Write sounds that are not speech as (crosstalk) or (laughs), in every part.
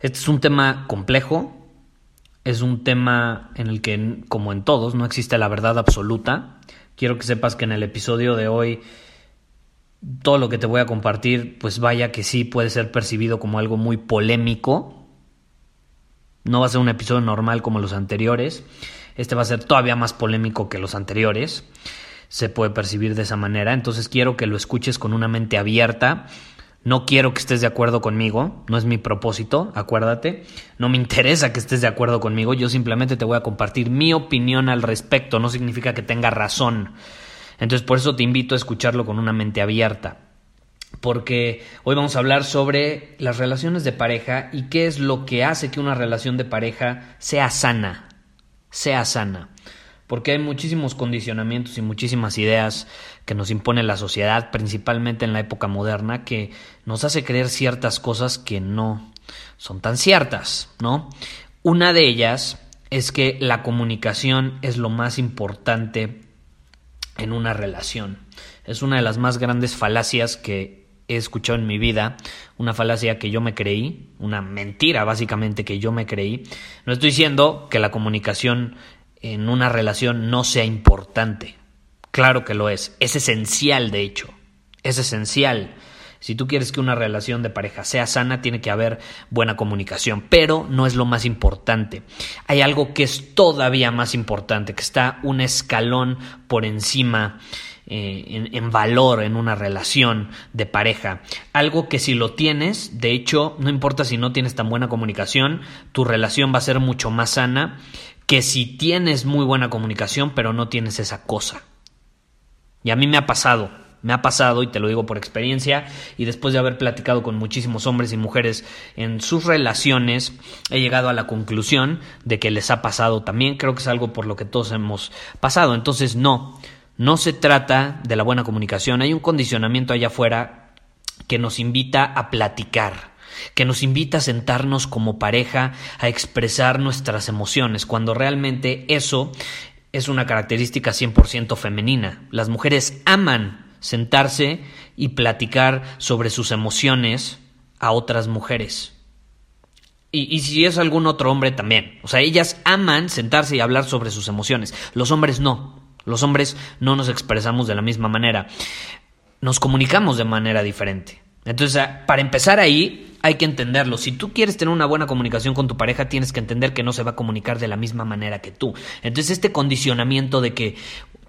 Este es un tema complejo, es un tema en el que, como en todos, no existe la verdad absoluta. Quiero que sepas que en el episodio de hoy todo lo que te voy a compartir, pues vaya que sí puede ser percibido como algo muy polémico. No va a ser un episodio normal como los anteriores. Este va a ser todavía más polémico que los anteriores. Se puede percibir de esa manera. Entonces quiero que lo escuches con una mente abierta no quiero que estés de acuerdo conmigo, no es mi propósito, acuérdate. No me interesa que estés de acuerdo conmigo, yo simplemente te voy a compartir mi opinión al respecto, no significa que tenga razón. Entonces por eso te invito a escucharlo con una mente abierta. Porque hoy vamos a hablar sobre las relaciones de pareja y qué es lo que hace que una relación de pareja sea sana, sea sana porque hay muchísimos condicionamientos y muchísimas ideas que nos impone la sociedad, principalmente en la época moderna, que nos hace creer ciertas cosas que no son tan ciertas, ¿no? Una de ellas es que la comunicación es lo más importante en una relación. Es una de las más grandes falacias que he escuchado en mi vida, una falacia que yo me creí, una mentira básicamente que yo me creí. No estoy diciendo que la comunicación en una relación no sea importante. Claro que lo es. Es esencial, de hecho. Es esencial. Si tú quieres que una relación de pareja sea sana, tiene que haber buena comunicación, pero no es lo más importante. Hay algo que es todavía más importante, que está un escalón por encima eh, en, en, valor en una relación de pareja. Algo que si lo tienes, de hecho, no importa si no tienes tan buena comunicación, tu relación va a ser mucho más sana que si tienes muy buena comunicación pero no tienes esa cosa. Y a mí me ha pasado, me ha pasado y te lo digo por experiencia y después de haber platicado con muchísimos hombres y mujeres en sus relaciones, he llegado a la conclusión de que les ha pasado también, creo que es algo por lo que todos hemos pasado. Entonces no, no se trata de la buena comunicación, hay un condicionamiento allá afuera que nos invita a platicar que nos invita a sentarnos como pareja a expresar nuestras emociones, cuando realmente eso es una característica 100% femenina. Las mujeres aman sentarse y platicar sobre sus emociones a otras mujeres. Y, y, si es algún otro hombre también. O sea, ellas aman sentarse y hablar sobre sus emociones. Los hombres no. Los hombres no nos expresamos de la misma manera. Nos comunicamos de manera diferente. Entonces, para empezar ahí, hay que entenderlo. Si tú quieres tener una buena comunicación con tu pareja, tienes que entender que no se va a comunicar de la misma manera que tú. Entonces, este condicionamiento de que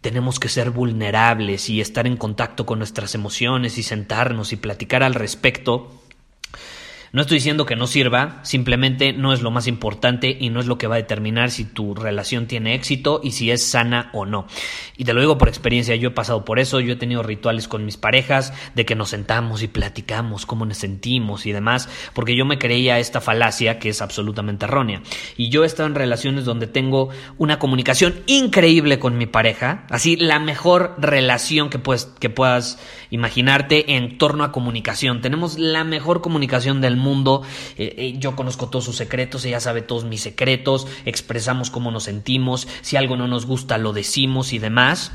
tenemos que ser vulnerables y estar en contacto con nuestras emociones y sentarnos y platicar al respecto, no estoy diciendo que no sirva, simplemente no es lo más importante y no es lo que va a determinar si tu relación tiene éxito y si es sana o no. Y te lo digo por experiencia, yo he pasado por eso, yo he tenido rituales con mis parejas de que nos sentamos y platicamos cómo nos sentimos y demás, porque yo me creía esta falacia que es absolutamente errónea. Y yo he estado en relaciones donde tengo una comunicación increíble con mi pareja, así la mejor relación que, puedes, que puedas imaginarte en torno a comunicación. Tenemos la mejor comunicación del mundo, eh, eh, yo conozco todos sus secretos, ella sabe todos mis secretos, expresamos cómo nos sentimos, si algo no nos gusta lo decimos y demás.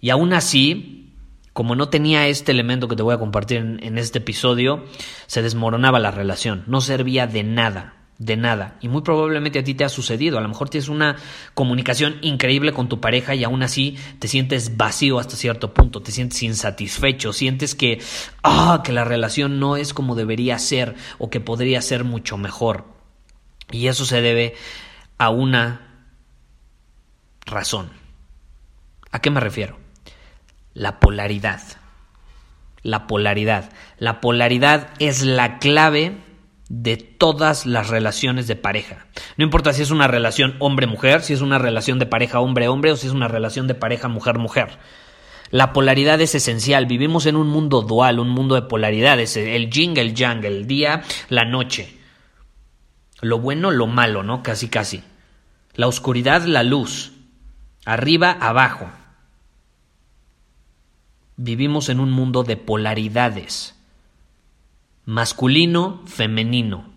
Y aún así, como no tenía este elemento que te voy a compartir en, en este episodio, se desmoronaba la relación, no servía de nada de nada. Y muy probablemente a ti te ha sucedido. A lo mejor tienes una comunicación increíble con tu pareja y aún así te sientes vacío hasta cierto punto, te sientes insatisfecho, sientes que, ah, que la relación no es como debería ser o que podría ser mucho mejor. Y eso se debe a una razón. ¿A qué me refiero? La polaridad. La polaridad. La polaridad es la clave de todas las relaciones de pareja. No importa si es una relación hombre-mujer, si es una relación de pareja hombre-hombre o si es una relación de pareja mujer-mujer. La polaridad es esencial. Vivimos en un mundo dual, un mundo de polaridades. El yin, el yang, el día, la noche. Lo bueno, lo malo, ¿no? Casi, casi. La oscuridad, la luz. Arriba, abajo. Vivimos en un mundo de polaridades masculino, femenino.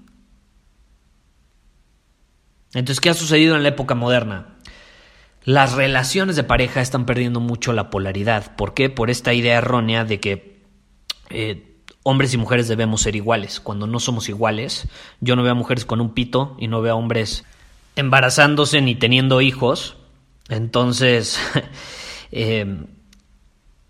Entonces, ¿qué ha sucedido en la época moderna? Las relaciones de pareja están perdiendo mucho la polaridad. ¿Por qué? Por esta idea errónea de que eh, hombres y mujeres debemos ser iguales, cuando no somos iguales. Yo no veo a mujeres con un pito y no veo a hombres embarazándose ni teniendo hijos. Entonces, (laughs) eh,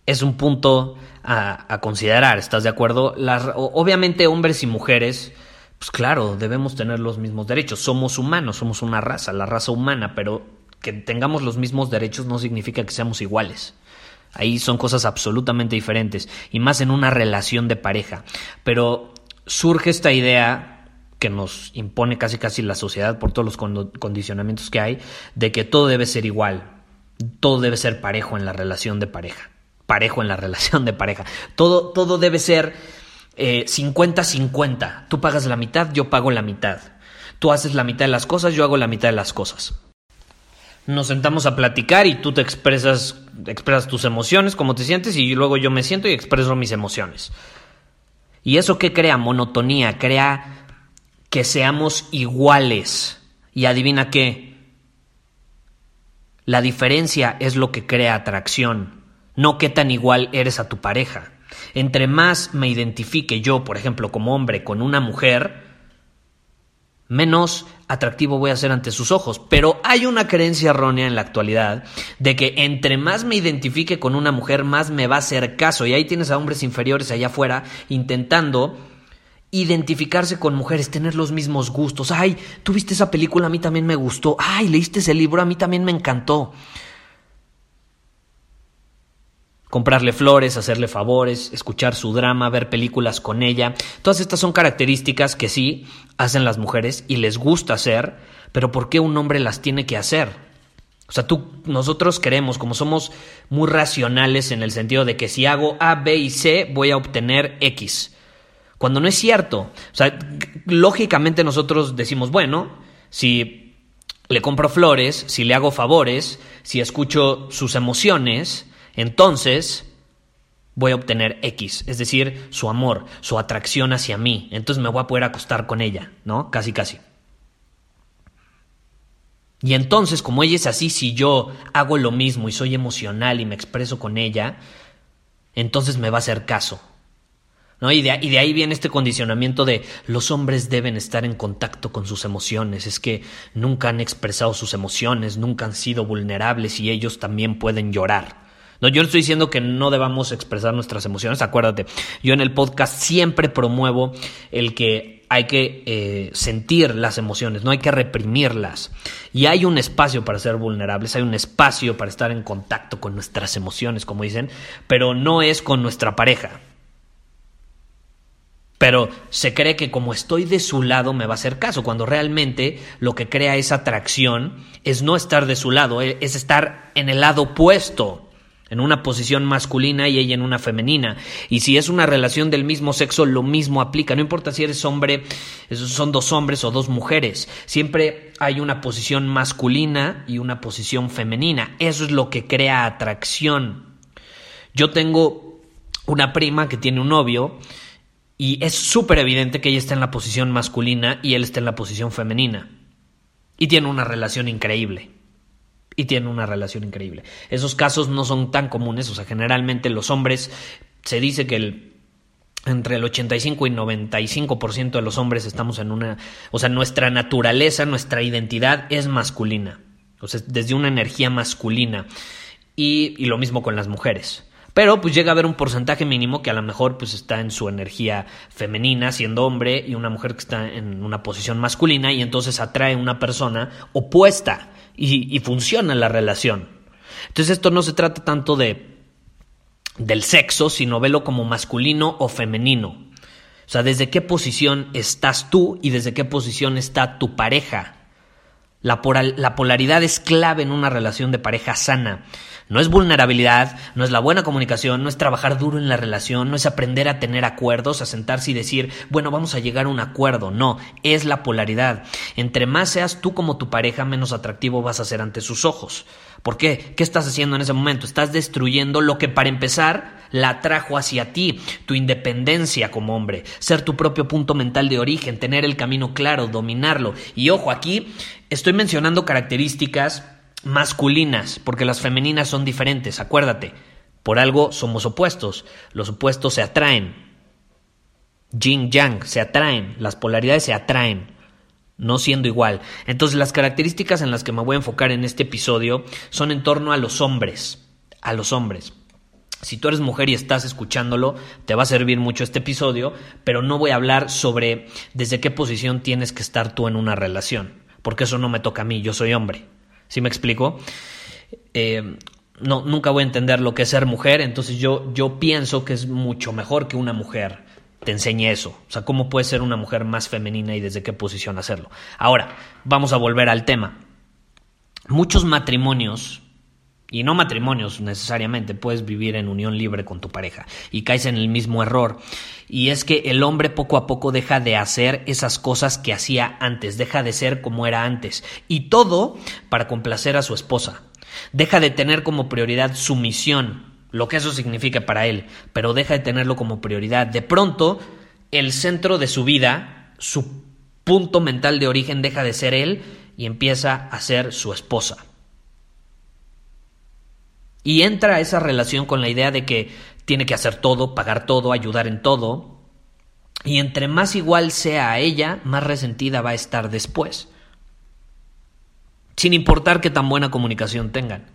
es un punto a, considerar, ¿estás de acuerdo? Las, obviamente hombres y mujeres, pues claro, debemos tener los mismos derechos. Somos humanos, somos una raza, la raza humana, pero que tengamos los mismos derechos no significa que seamos iguales. Ahí son cosas absolutamente diferentes, y más en una relación de pareja. Pero surge esta idea que nos impone casi casi la sociedad por todos los condicionamientos que hay, de que todo debe ser igual, todo debe ser parejo en la relación de pareja parejo en la relación de pareja. Todo, todo debe ser 50-50. Eh, Tú pagas la mitad, yo pago la mitad. Tú haces la mitad de las cosas, yo hago la mitad de las cosas. Nos sentamos a platicar y tú te expresas, expresas tus emociones, cómo te sientes, y luego yo me siento y expreso mis emociones. ¿Y eso qué crea? Monotonía, crea que seamos iguales. Y adivina qué. La diferencia es lo que crea atracción no qué tan igual eres a tu pareja. Entre más me identifique yo, por ejemplo, como hombre con una mujer, menos atractivo voy a ser ante sus ojos. Pero hay una creencia errónea en la actualidad de que entre más me identifique con una mujer, más me va a hacer caso. Y ahí tienes a hombres inferiores allá afuera intentando identificarse con mujeres, tener los mismos gustos. Ay, tú viste esa película, a mí también me gustó. Ay, leíste ese libro, a mí también me encantó comprarle flores, hacerle favores, escuchar su drama, ver películas con ella. Todas estas son características que sí hacen las mujeres y les gusta hacer, pero ¿por qué un hombre las tiene que hacer? O sea, tú, nosotros queremos, como somos muy racionales en el sentido de que si hago A, B y C, voy a obtener X. Cuando no es cierto. O sea, lógicamente nosotros decimos, bueno, si le compro flores, si le hago favores, si escucho sus emociones, entonces voy a obtener X, es decir, su amor, su atracción hacia mí. Entonces me voy a poder acostar con ella, ¿no? Casi, casi. Y entonces, como ella es así, si yo hago lo mismo y soy emocional y me expreso con ella, entonces me va a hacer caso. ¿No? Y, de, ahí viene este condicionamiento de los hombres deben estar en contacto con sus emociones, es que nunca han expresado sus emociones, nunca han sido vulnerables y ellos también pueden llorar. Yo no estoy diciendo que no debamos expresar nuestras emociones, acuérdate, yo en el podcast siempre promuevo el que hay que eh, sentir las emociones, no hay que reprimirlas. Y hay un espacio para ser vulnerables, hay un espacio para estar en contacto con nuestras emociones, como dicen, pero no es con nuestra pareja. Pero se cree que como estoy de su lado me va a hacer caso, cuando realmente lo que crea esa atracción es no estar de su lado, es estar en el lado opuesto en una posición masculina y ella en una femenina. Y si es una relación del mismo sexo, lo mismo aplica. No importa si eres hombre, son dos hombres o dos mujeres. Siempre hay una posición masculina y una posición femenina. Eso es lo que crea atracción. Yo tengo una prima que tiene un novio y es súper evidente que ella está en la posición masculina y él está en la posición femenina. Y tiene una relación increíble y tienen una relación increíble. Esos casos no son tan comunes, o sea, generalmente los hombres se dice que el entre el 85 y 95% de los hombres estamos en una, o sea, nuestra naturaleza, nuestra identidad es masculina, o sea, desde una energía masculina y, y lo mismo con las mujeres. Pero pues llega a haber un porcentaje mínimo que a lo mejor pues está en su energía femenina siendo hombre y una mujer que está en una posición masculina y entonces atrae una persona opuesta y, funciona la relación. Entonces esto no se trata tanto de del sexo, sino velo como masculino o femenino. O sea, desde qué posición estás tú y desde qué posición está tu pareja. La, la, polaridad es clave en una relación de pareja sana. No es vulnerabilidad, no es la buena comunicación, no es trabajar duro en la relación, no es aprender a tener acuerdos, a sentarse y decir, bueno, vamos a llegar a un acuerdo. No, es la polaridad. Entre más seas tú como tu pareja, menos atractivo vas a ser ante sus ojos. ¿Por qué? ¿Qué estás haciendo en ese momento? Estás destruyendo lo que para empezar la trajo hacia ti, tu independencia como hombre, ser tu propio punto mental de origen, tener el camino claro, dominarlo. Y ojo, aquí estoy mencionando características masculinas, porque las femeninas son diferentes, acuérdate. Por algo somos opuestos, los opuestos se atraen. Yin yang se atraen, las polaridades se atraen, no siendo igual. Entonces las características en las que me voy a enfocar en este episodio son en torno a los hombres, a los hombres. Si tú eres mujer y estás escuchándolo, te va a servir mucho este episodio, pero no voy a hablar sobre desde qué posición tienes que estar tú en una relación, porque eso no me toca a mí, yo soy hombre. ¿Sí me explico? Eh, no, nunca voy a entender lo que es ser mujer, entonces yo, yo pienso que es mucho mejor que una mujer te enseñe eso. O sea, cómo puede ser una mujer más femenina y desde qué posición hacerlo. Ahora, vamos a volver al tema. Muchos matrimonios, y no matrimonios necesariamente, puedes vivir en unión libre con tu pareja y caes en el mismo error. Y es que el hombre poco a poco deja de hacer esas cosas que hacía antes, deja de ser como era antes. Y todo para complacer a su esposa. Deja de tener como prioridad su misión, lo que eso significa para él, pero deja de tenerlo como prioridad. De pronto, el centro de su vida, su punto mental de origen deja de ser él y empieza a ser su esposa. Y entra esa relación con la idea de que tiene que hacer todo, pagar todo, ayudar en todo. Y entre más igual sea a ella, más resentida va a estar después. Sin importar que tan buena comunicación tengan.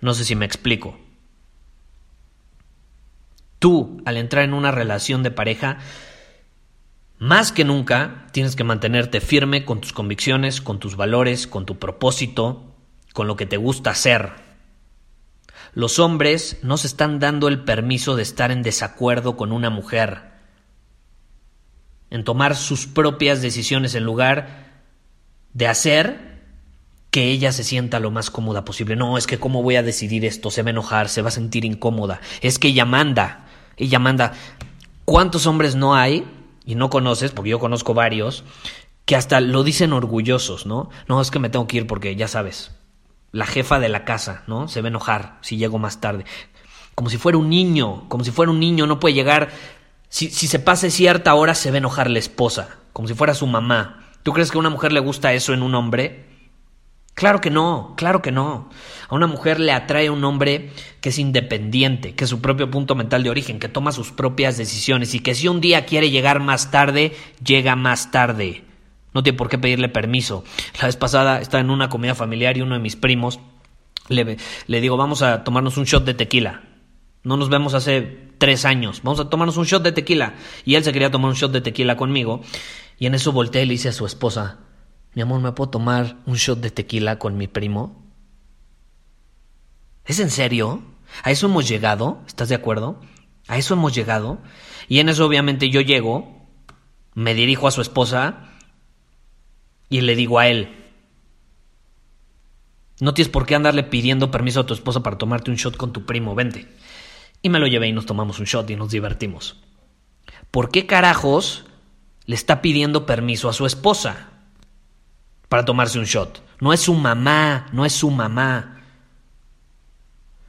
No sé si me explico. Tú, al entrar en una relación de pareja, más que nunca tienes que mantenerte firme con tus convicciones, con tus valores, con tu propósito, con lo que te gusta hacer. Los hombres no se están dando el permiso de estar en desacuerdo con una mujer, en tomar sus propias decisiones en lugar de hacer que ella se sienta lo más cómoda posible. No, es que cómo voy a decidir esto, se va a enojar, se va a sentir incómoda. Es que ella manda, ella manda. ¿Cuántos hombres no hay? Y no conoces, porque yo conozco varios, que hasta lo dicen orgullosos, ¿no? No, es que me tengo que ir porque ya sabes, la jefa de la casa, ¿no? Se va a enojar si llego más tarde. Como si fuera un niño, como si fuera un niño, no puede llegar. Si, si se pase cierta hora, se va a enojar la esposa, como si fuera su mamá. ¿Tú crees que a una mujer le gusta eso en un hombre? Claro que no, claro que no. A una mujer le atrae un hombre que es independiente, que es su propio punto mental de origen, que toma sus propias decisiones y que si un día quiere llegar más tarde, llega más tarde. No tiene por qué pedirle permiso. La vez pasada estaba en una comida familiar y uno de mis primos le, le digo, vamos a tomarnos un shot de tequila. No nos vemos hace tres años. Vamos a tomarnos un shot de tequila. Y él se quería tomar un shot de tequila conmigo. Y en eso volteé y le dice a su esposa, mi amor, ¿me puedo tomar un shot de tequila con mi primo? ¿Es en serio? ¿A eso hemos llegado? ¿Estás de acuerdo? ¿A eso hemos llegado? Y en eso obviamente yo llego, me dirijo a su esposa y le digo a él, no tienes por qué andarle pidiendo permiso a tu esposa para tomarte un shot con tu primo, vente. Y me lo llevé y nos tomamos un shot y nos divertimos. ¿Por qué carajos le está pidiendo permiso a su esposa para tomarse un shot? No es su mamá, no es su mamá.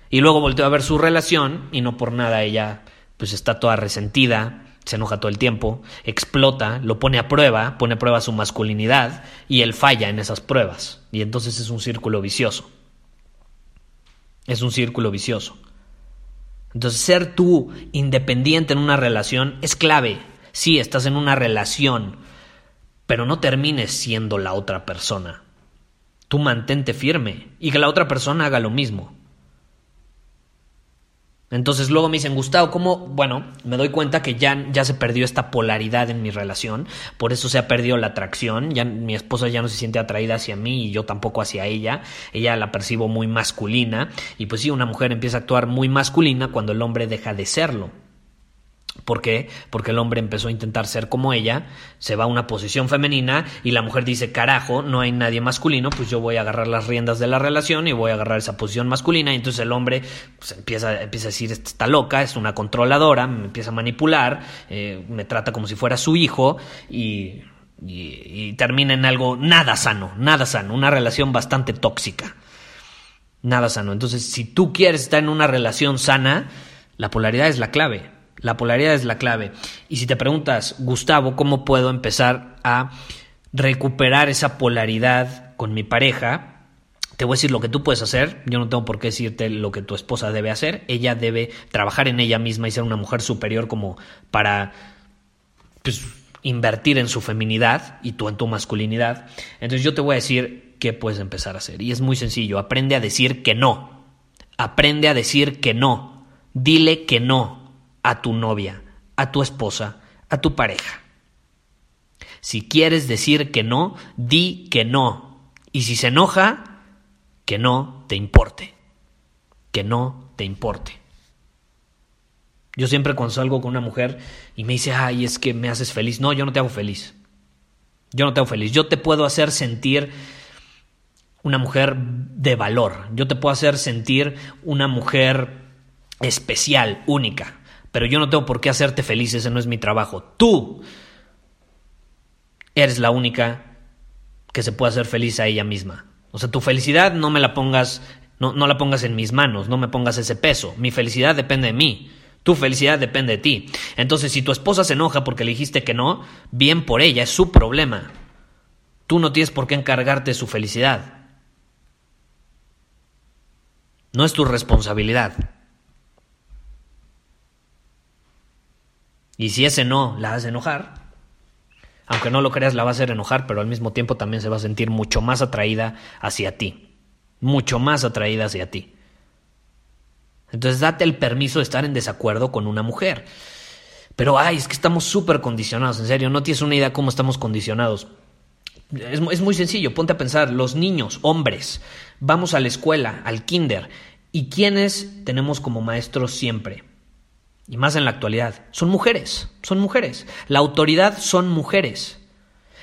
Y luego volteó a ver su relación y no por nada ella pues está toda resentida, se enoja todo el tiempo, explota, lo pone a prueba, pone a prueba su masculinidad y él falla en esas pruebas. Y entonces es un círculo vicioso. Es un círculo vicioso. Entonces, ser tú independiente en una relación es clave. Sí, estás en una relación, pero no termines siendo la otra persona. Tú mantente firme y que la otra persona haga lo mismo. Entonces luego me dicen, Gustavo, ¿cómo? Bueno, me doy cuenta que ya, ya se perdió esta polaridad en mi relación, por eso se ha perdido la atracción, ya mi esposa ya no se siente atraída hacia mí y yo tampoco hacia ella, ella la percibo muy masculina, y pues sí, una mujer empieza a actuar muy masculina cuando el hombre deja de serlo. ¿Por qué? Porque el hombre empezó a intentar ser como ella, se va a una posición femenina y la mujer dice, carajo, no hay nadie masculino, pues yo voy a agarrar las riendas de la relación y voy a agarrar esa posición masculina. Y entonces el hombre pues, empieza, empieza a decir, está loca, es una controladora, me empieza a manipular, eh, me trata como si fuera su hijo y, y termina en algo nada sano, nada sano, una relación bastante tóxica. Nada sano. Entonces, si tú quieres estar en una relación sana, la polaridad es la clave la polaridad es la clave. Y si te preguntas, Gustavo, ¿cómo puedo empezar a recuperar esa polaridad con mi pareja? Te voy a decir lo que tú puedes hacer. Yo no tengo por qué decirte lo que tu esposa debe hacer. Ella debe trabajar en ella misma y ser una mujer superior como para pues, invertir en su feminidad y tú en tu masculinidad. Entonces yo te voy a decir qué puedes empezar a hacer. Y es muy sencillo. Aprende a decir que no. Aprende a decir que no. Dile que no a tu novia, a tu esposa, a tu pareja. Si quieres decir que no, di que no. Y si se enoja, que no te importe. Que no te importe. Yo siempre cuando salgo con una mujer y me dice, ay, es que me haces feliz. No, yo no te hago feliz. Yo no te hago feliz. Yo te puedo hacer sentir una mujer de valor. Yo te puedo hacer sentir una mujer especial, única pero yo no tengo por qué hacerte feliz, ese no es mi trabajo. Tú eres la única que se puede hacer feliz a ella misma. O sea, tu felicidad no me la pongas, no, no la pongas en mis manos, no me pongas ese peso. Mi felicidad depende de mí. Tu felicidad depende de ti. Entonces, si tu esposa se enoja porque le dijiste que no, bien por ella, es su problema. Tú no tienes por qué encargarte de su felicidad. No es tu responsabilidad. Y si ese no la hace enojar, aunque no lo creas, la va a hacer enojar, pero al mismo tiempo también se va a sentir mucho más atraída hacia ti. Mucho más atraída hacia ti. Entonces date el permiso de estar en desacuerdo con una mujer. Pero, ay, es que estamos súper condicionados, en serio, no tienes una idea cómo estamos condicionados. Es, es, muy sencillo, ponte a pensar, los niños, hombres, vamos a la escuela, al kinder, ¿y quiénes tenemos como maestros siempre? Y más en la actualidad, son mujeres, son mujeres. La autoridad son mujeres.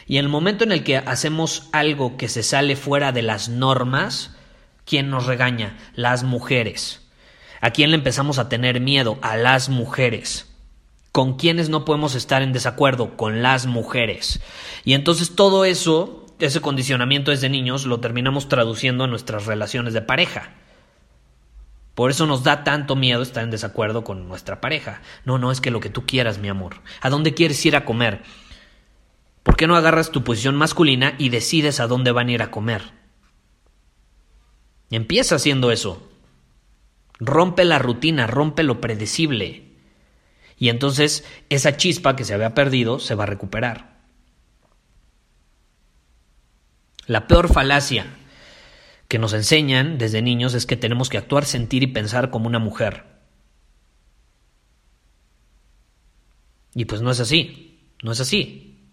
Y en el momento en el que hacemos algo que se sale fuera de las normas, ¿quién nos regaña? Las mujeres. ¿A quién le empezamos a tener miedo? A las mujeres. ¿Con quiénes no podemos estar en desacuerdo? Con las mujeres. Y entonces todo eso, ese condicionamiento desde niños, lo terminamos traduciendo a nuestras relaciones de pareja. Por eso nos da tanto miedo estar en desacuerdo con nuestra pareja. No, no es que lo que tú quieras, mi amor. ¿A dónde quieres ir a comer? ¿Por qué no agarras tu posición masculina y decides a dónde van a ir a comer? Empieza haciendo eso. Rompe la rutina, rompe lo predecible. Y entonces esa chispa que se había perdido se va a recuperar. La peor falacia que nos enseñan desde niños es que tenemos que actuar, sentir y pensar como una mujer. Y pues no es así, no es así.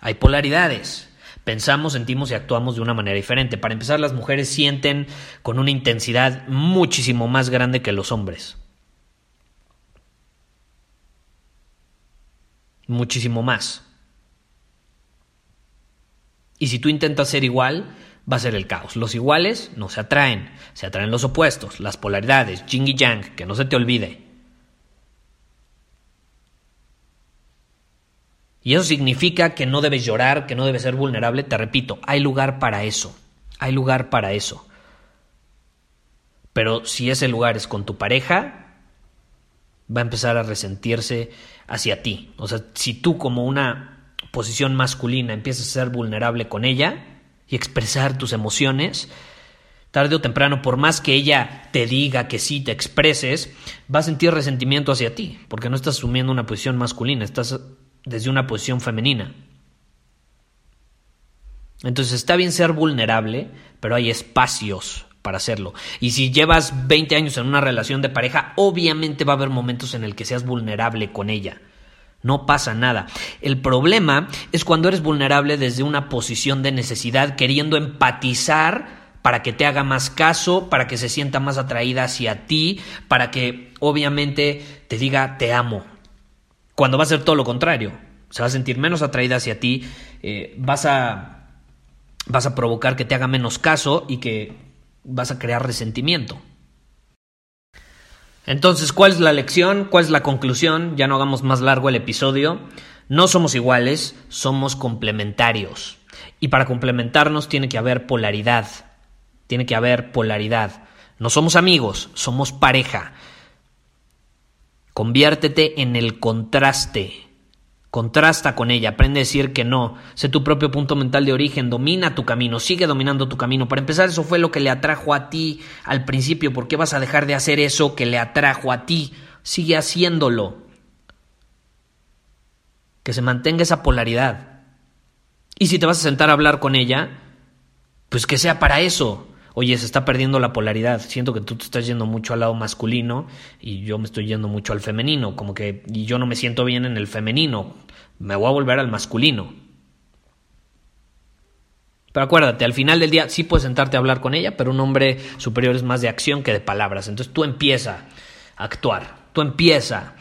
Hay polaridades. Pensamos, sentimos y actuamos de una manera diferente. Para empezar, las mujeres sienten con una intensidad muchísimo más grande que los hombres. Muchísimo más. Y si tú intentas ser igual, va a ser el caos. Los iguales no se atraen, se atraen los opuestos, las polaridades, yin y yang, que no se te olvide. Y eso significa que no debes llorar, que no debes ser vulnerable. Te repito, hay lugar para eso. Hay lugar para eso. Pero si ese lugar es con tu pareja, va a empezar a resentirse hacia ti. O sea, si tú como una posición masculina empiezas a ser vulnerable con ella, y expresar tus emociones, Tarde o temprano, por más que ella te diga que sí te expreses, va a sentir resentimiento hacia ti, porque no estás asumiendo una posición masculina, estás desde una posición femenina. Entonces está bien ser vulnerable, pero hay espacios para hacerlo. Y si llevas 20 años en una relación de pareja, obviamente va a haber momentos en el que seas vulnerable con ella. No pasa nada. El problema es cuando eres vulnerable desde una posición de necesidad, queriendo empatizar para que te haga más caso, para que se sienta más atraída hacia ti, para que obviamente te diga te amo. Cuando va a ser todo lo contrario. Se va a sentir menos atraída hacia ti, eh, vas, a, vas a provocar que te haga menos caso y que vas a crear resentimiento. Entonces, ¿cuál es la lección? ¿Cuál es la conclusión? Ya no hagamos más largo el episodio. No somos iguales, somos complementarios. Y para complementarnos tiene que haber polaridad. Tiene que haber polaridad. No somos amigos, somos pareja. Conviértete en el contraste. Contrasta con ella, aprende a decir que no, sé tu propio punto mental de origen, domina tu camino, sigue dominando tu camino. Para empezar, eso fue lo que le atrajo a ti al principio. ¿Por qué vas a dejar de hacer eso que le atrajo a ti? Sigue haciéndolo. Que se mantenga esa polaridad. Y si te vas a sentar a hablar con ella, pues que sea para eso oye, se está perdiendo la polaridad, siento que tú te estás yendo mucho al lado masculino y yo me estoy yendo mucho al femenino, como que y yo no me siento bien en el femenino, me voy a volver al masculino. Pero acuérdate, al final del día sí puedes sentarte a hablar con ella, pero un hombre superior es más de acción que de palabras. Entonces tú empieza a actuar, tú empieza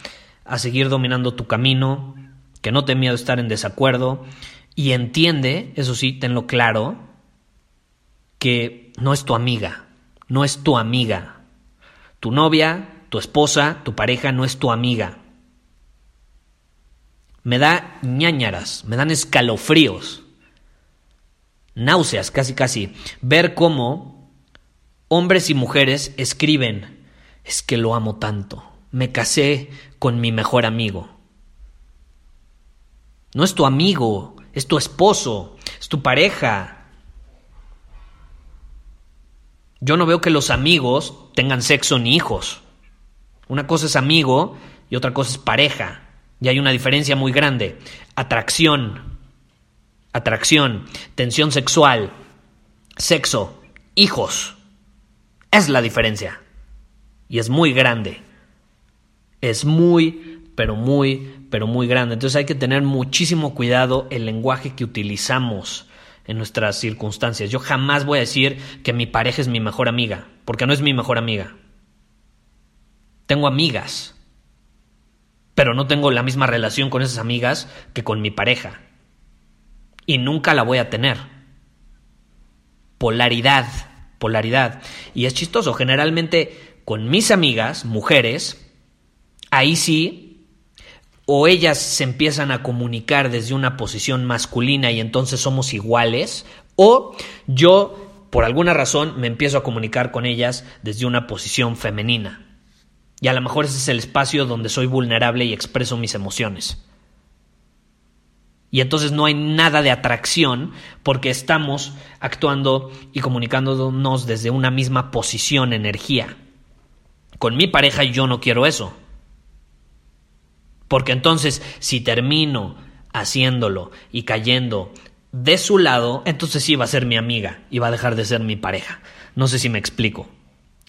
a seguir dominando tu camino, que no te miedo estar en desacuerdo y entiende, eso sí, tenlo claro, que no es tu amiga, no es tu amiga. Tu novia, tu esposa, tu pareja no es tu amiga. Me da ñañaras, me dan escalofríos, náuseas casi casi, ver cómo hombres y mujeres escriben, es que lo amo tanto, me casé con mi mejor amigo. No es tu amigo, es tu esposo, es tu pareja, yo no veo que los amigos tengan sexo ni hijos. Una cosa es amigo y otra cosa es pareja. Y hay una diferencia muy grande. Atracción, atracción, tensión sexual, sexo, hijos. Es la diferencia. Y es muy grande. Es muy, pero muy, pero muy grande. Entonces hay que tener muchísimo cuidado el lenguaje que utilizamos en nuestras circunstancias. Yo jamás voy a decir que mi pareja es mi mejor amiga, porque no es mi mejor amiga. Tengo amigas, pero no tengo la misma relación con esas amigas que con mi pareja. Y nunca la voy a tener. Polaridad, polaridad. Y es chistoso, generalmente con mis amigas, mujeres, ahí sí o ellas se empiezan a comunicar desde una posición masculina y entonces somos iguales, o yo, por alguna razón, me empiezo a comunicar con ellas desde una posición femenina. Y a lo mejor ese es el espacio donde soy vulnerable y expreso mis emociones. Y entonces no hay nada de atracción porque estamos actuando y comunicándonos desde una misma posición, energía. Con mi pareja yo no quiero eso. Porque entonces, si termino haciéndolo y cayendo de su lado, entonces sí va a ser mi amiga y va a dejar de ser mi pareja. No sé si me explico.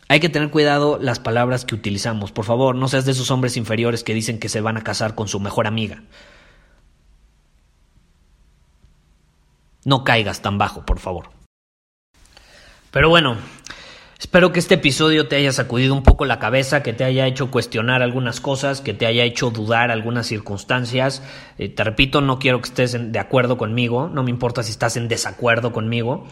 Hay que tener cuidado las palabras que utilizamos. Por favor, no seas de esos hombres inferiores que dicen que se van a casar con su mejor amiga. No caigas tan bajo, por favor. Pero bueno, Espero que este episodio te haya sacudido un poco la cabeza, que te haya hecho cuestionar algunas cosas, que te haya hecho dudar algunas circunstancias. Eh, te repito, no quiero que estés de acuerdo conmigo, no me importa si estás en desacuerdo conmigo,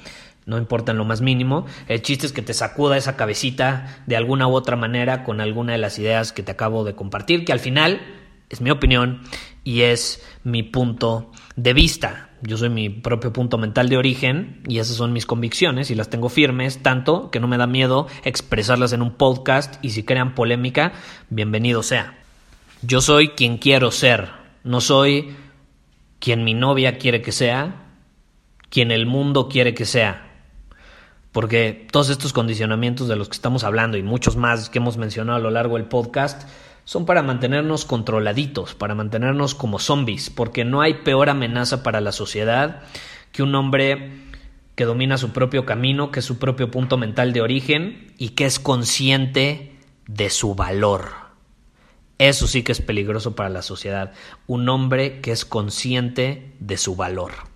no importa en lo más mínimo. El chiste es que te sacuda esa cabecita de alguna u otra manera con alguna de las ideas que te acabo de compartir, que al final es mi opinión y es mi punto de vista. Yo soy mi propio punto mental de origen y esas son mis convicciones y las tengo firmes, tanto que no me da miedo expresarlas en un podcast y si crean polémica, bienvenido sea. Yo soy quien quiero ser, no soy quien mi novia quiere que sea, quien el mundo quiere que sea. Porque todos estos condicionamientos de los que estamos hablando y muchos más que hemos mencionado a lo largo del podcast son para mantenernos controladitos, para mantenernos como zombies, porque no hay peor amenaza para la sociedad que un hombre que domina su propio camino, que es su propio punto mental de origen y que es consciente de su valor. Eso sí que es peligroso para la sociedad, un hombre que es consciente de su valor.